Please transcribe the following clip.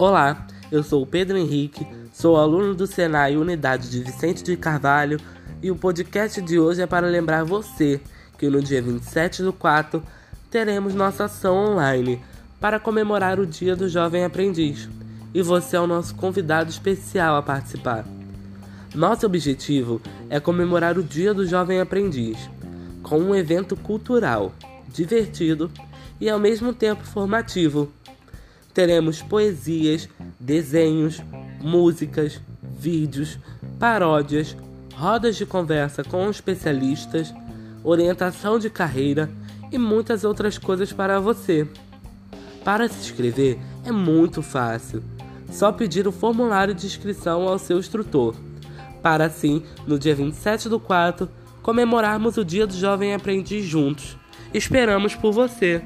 Olá, eu sou o Pedro Henrique, sou aluno do Senai Unidade de Vicente de Carvalho e o podcast de hoje é para lembrar você que no dia 27 do 4 teremos nossa ação online para comemorar o Dia do Jovem Aprendiz e você é o nosso convidado especial a participar. Nosso objetivo é comemorar o Dia do Jovem Aprendiz com um evento cultural, divertido e ao mesmo tempo formativo teremos poesias, desenhos, músicas, vídeos, paródias, rodas de conversa com especialistas, orientação de carreira e muitas outras coisas para você. Para se inscrever é muito fácil. Só pedir o formulário de inscrição ao seu instrutor, para assim, no dia 27 do 4, comemorarmos o Dia do Jovem Aprendiz juntos. Esperamos por você!